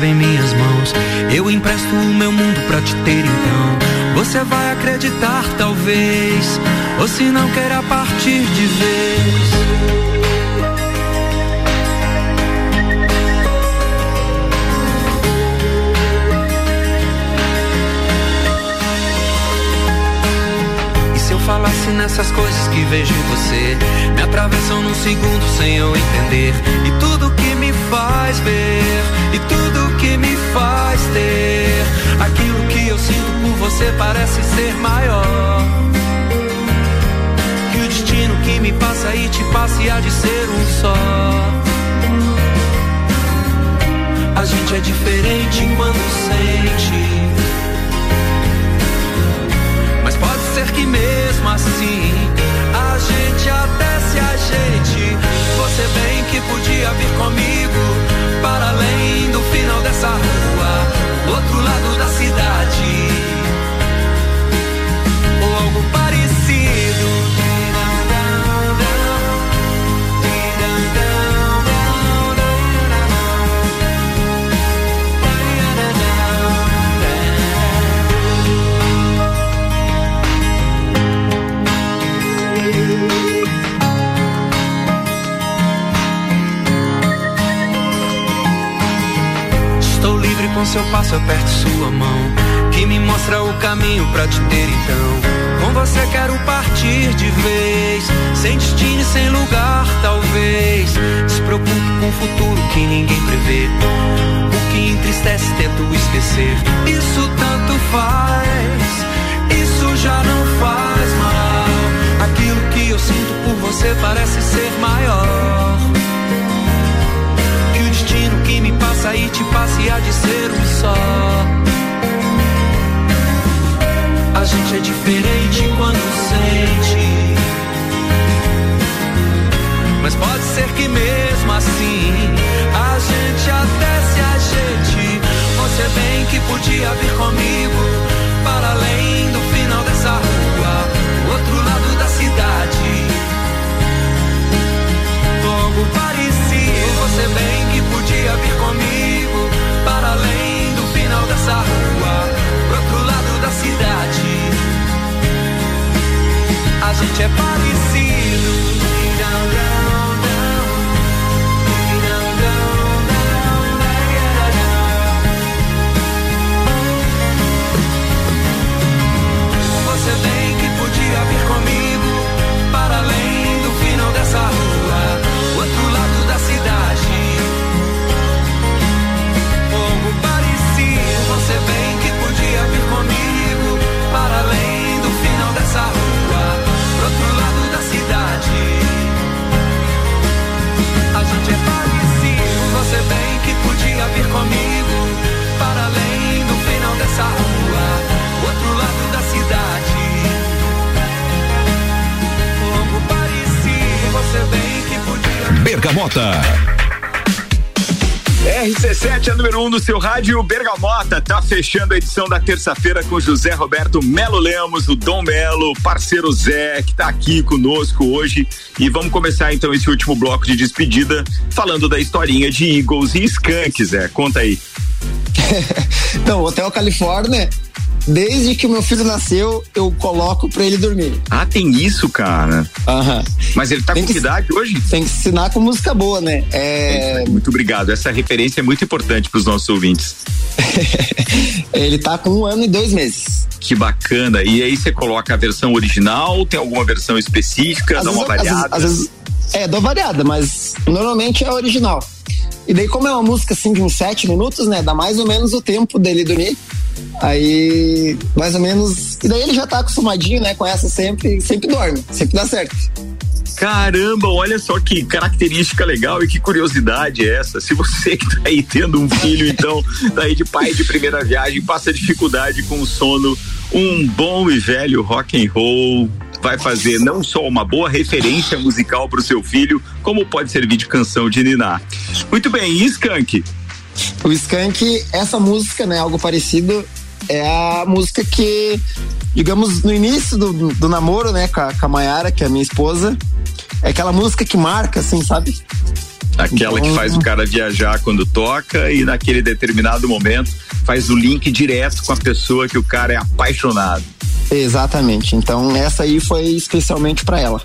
Cabe em minhas mãos. Eu empresto o meu mundo pra te ter então. Você vai acreditar, talvez. Ou se não queira partir de vez. Se eu falasse nessas coisas que vejo em você, me atravessam num segundo sem eu entender. E tudo que me faz ver, e tudo que me faz ter, aquilo que eu sinto por você parece ser maior. Que o destino que me passa e te passa há de ser um só. A gente é diferente quando sente. Ser que mesmo assim a gente até se ajeite. Você bem que podia vir comigo para além do final dessa rua, outro lado da cidade. Com seu passo, aperto sua mão. Que me mostra o caminho pra te ter então. Com você quero partir de vez. Sem destino e sem lugar, talvez. Despreocupe com o futuro que ninguém prevê. O que entristece, tento esquecer. Isso tanto faz. Isso já não faz mal. Aquilo que eu sinto por você parece ser maior passa e te passa e há de ser um só. A gente é diferente quando sente. Mas pode ser que mesmo assim a gente até se ajeite. Você bem que podia vir comigo para além do final dessa rua, o outro lado da cidade algo parecido. Você bem que podia vir comigo para além do final dessa rua, pro outro lado da cidade. A gente é parecido. Bergamota. RC7 é número 1 um no seu rádio Bergamota. Tá fechando a edição da terça-feira com José Roberto Melo Lemos, o Dom Melo, parceiro Zé, que tá aqui conosco hoje. E vamos começar então esse último bloco de despedida falando da historinha de Eagles e Skanks, Zé. Conta aí. Então, o Hotel Califórnia, desde que o meu filho nasceu, eu coloco pra ele dormir. Ah, tem isso, cara. Aham. Mas ele tá Tem com que- idade hoje? Tem que ensinar com música boa, né? É, Muito obrigado. Essa referência é muito importante para os nossos ouvintes. ele tá com um ano e dois meses. Que bacana. E aí você coloca a versão original, tem alguma versão específica, Às dá uma vezes- às vezes- variada? às vezes- é, dou variada, mas normalmente é a original. E daí, como é uma música assim de uns sete minutos, né? Dá mais ou menos o tempo dele dormir. Aí, mais ou menos. E daí ele já tá acostumadinho, né? Com essa sempre, sempre dorme, sempre dá certo. Caramba, olha só que característica legal e que curiosidade é essa. Se você que tá aí tendo um filho, então, tá aí de pai de primeira viagem, passa dificuldade com o sono, um bom e velho rock and roll vai fazer não só uma boa referência musical para o seu filho, como pode servir de canção de ninar. Muito bem, e Skank? O Skank, essa música, né, algo parecido, é a música que, digamos, no início do, do namoro, né, com a, com a Mayara, que é a minha esposa, é aquela música que marca, assim, sabe? Aquela Então- que faz o cara viajar quando toca e naquele determinado momento faz o link direto com a pessoa que o cara é apaixonado. Exatamente. Então, essa aí foi especialmente pra ela.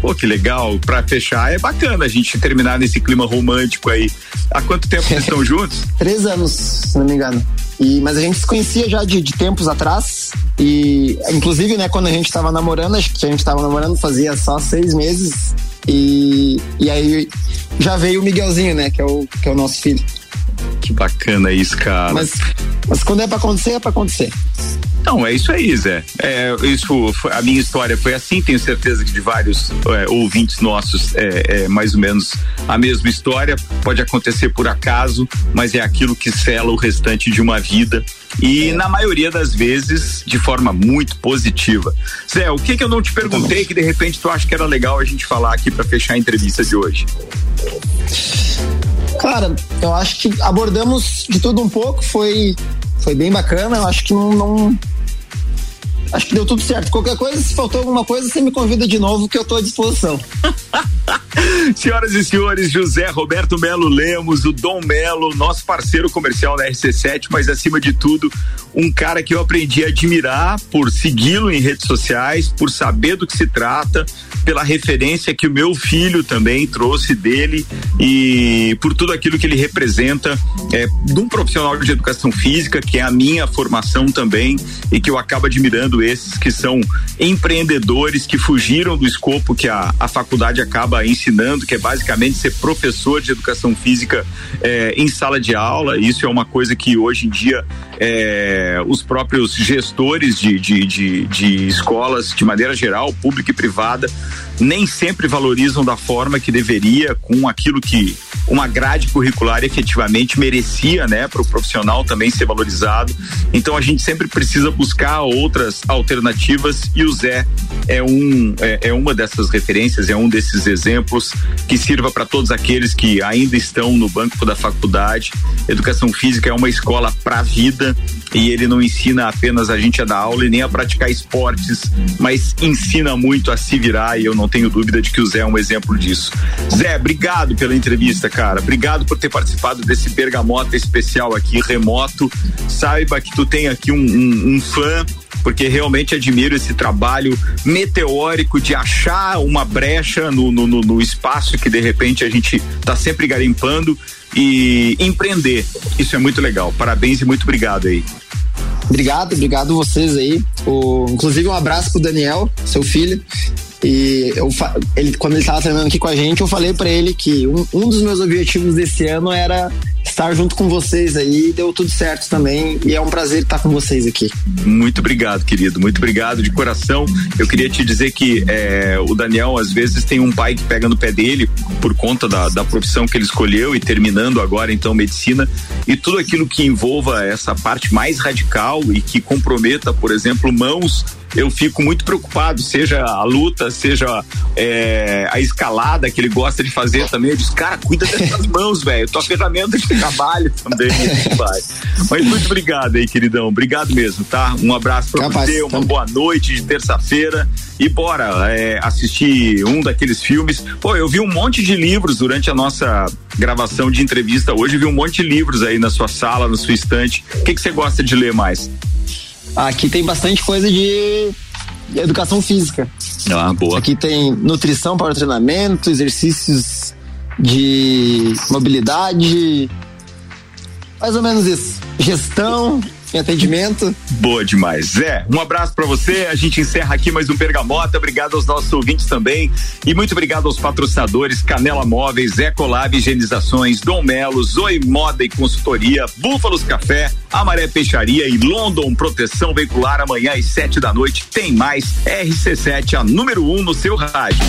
Pô, que legal. Pra fechar, é bacana a gente terminar nesse clima romântico aí. Há quanto tempo vocês estão juntos? Três anos, se não me engano. E, mas a gente se conhecia já de, de tempos atrás. E, inclusive, né, quando a gente tava namorando, acho que a gente tava namorando fazia só seis meses. E, e aí já veio o Miguelzinho, né, que é o, que é o nosso filho. Que bacana isso, cara. Mas, mas quando é pra acontecer, é pra acontecer. Não, é isso aí, Zé. É, isso a minha história foi assim, tenho certeza que de vários é, ouvintes nossos é, é mais ou menos a mesma história. Pode acontecer por acaso, mas é aquilo que sela o restante de uma vida. E na maioria das vezes, de forma muito positiva. Zé, o que que eu não te perguntei que de repente tu acha que era legal a gente falar aqui para fechar a entrevista de hoje? Cara, eu acho que abordamos de tudo um pouco, foi, foi bem bacana. Eu acho que não, não- Acho que deu tudo certo. Qualquer coisa, se faltou alguma coisa, você me convida de novo, que eu tô à disposição. Senhoras e senhores, José Roberto Melo Lemos, o Dom Melo, nosso parceiro comercial da RC7, mas acima de tudo, um cara que eu aprendi a admirar por segui-lo em redes sociais, por saber do que se trata, pela referência que o meu filho também trouxe dele e por tudo aquilo que ele representa é, de um profissional de educação física, que é a minha formação também, e que eu acabo admirando esses que são empreendedores que fugiram do escopo que a, a faculdade acaba ensinando, que é basicamente ser professor de educação física é, em sala de aula. Isso é uma coisa que hoje em dia é, os próprios gestores de, de, de, de escolas, de maneira geral, pública e privada, nem sempre valorizam da forma que deveria, com aquilo que uma grade curricular efetivamente merecia, né, para o profissional também ser valorizado. Então a gente sempre precisa buscar outras alternativas e o Zé é um é, é uma dessas referências, é um desses exemplos que sirva para todos aqueles que ainda estão no banco da faculdade. Educação física é uma escola para a vida e ele não ensina apenas a gente a dar aula e nem a praticar esportes, mas ensina muito a se virar e eu não tenho dúvida de que o Zé é um exemplo disso. Zé, obrigado pela entrevista, cara. Obrigado por ter participado desse bergamota especial aqui, remoto. Saiba que tu tem aqui um, um, um fã porque realmente admiro esse trabalho meteórico de achar uma brecha no, no, no, espaço que de repente a gente está sempre garimpando e empreender. Isso é muito legal. Parabéns e muito obrigado aí. Obrigado, obrigado vocês aí. O, inclusive um abraço pro Daniel, seu filho. E eu, ele, quando ele tava treinando aqui com a gente, eu falei pra ele que um, um dos meus objetivos desse ano era estar junto com vocês aí. Deu tudo certo também. E é um prazer estar com vocês aqui. Muito obrigado, querido. Muito obrigado de coração. Eu queria te dizer que é, o Daniel, às vezes, tem um pai que pega no pé dele por conta da, da profissão que ele escolheu e terminando agora, então, medicina. E tudo aquilo que envolva essa parte mais radical e que comprometa, por exemplo, mãos. Eu fico muito preocupado, seja a luta, seja é, a escalada que ele gosta de fazer também. Eu disse, cara, cuida dessas mãos, velho. Tua ferramenta de trabalho também. vai. Mas muito obrigado aí, queridão. Obrigado mesmo, tá? Um abraço pra Capaz, você, uma tá. boa noite de terça-feira. E bora é, assistir um daqueles filmes. Pô, eu vi um monte de livros durante a nossa gravação de entrevista hoje. Vi um monte de livros aí na sua sala, na sua estante. O que que você gosta de ler mais? Aqui tem bastante coisa de educação física. Ah, boa. Aqui tem nutrição para o treinamento, exercícios de mobilidade, mais ou menos isso. Gestão e atendimento. Boa demais. Zé, um abraço pra você. A gente encerra aqui mais um Bergamota. Obrigado aos nossos ouvintes também. E muito obrigado aos patrocinadores Canela Móveis, Ecolab Higienizações, Dom Melo, Zoe Moda e Consultoria, Búfalos Café, Amaré Peixaria e London Proteção Veicular. Amanhã às sete da noite tem mais RC7, a número um no seu rádio.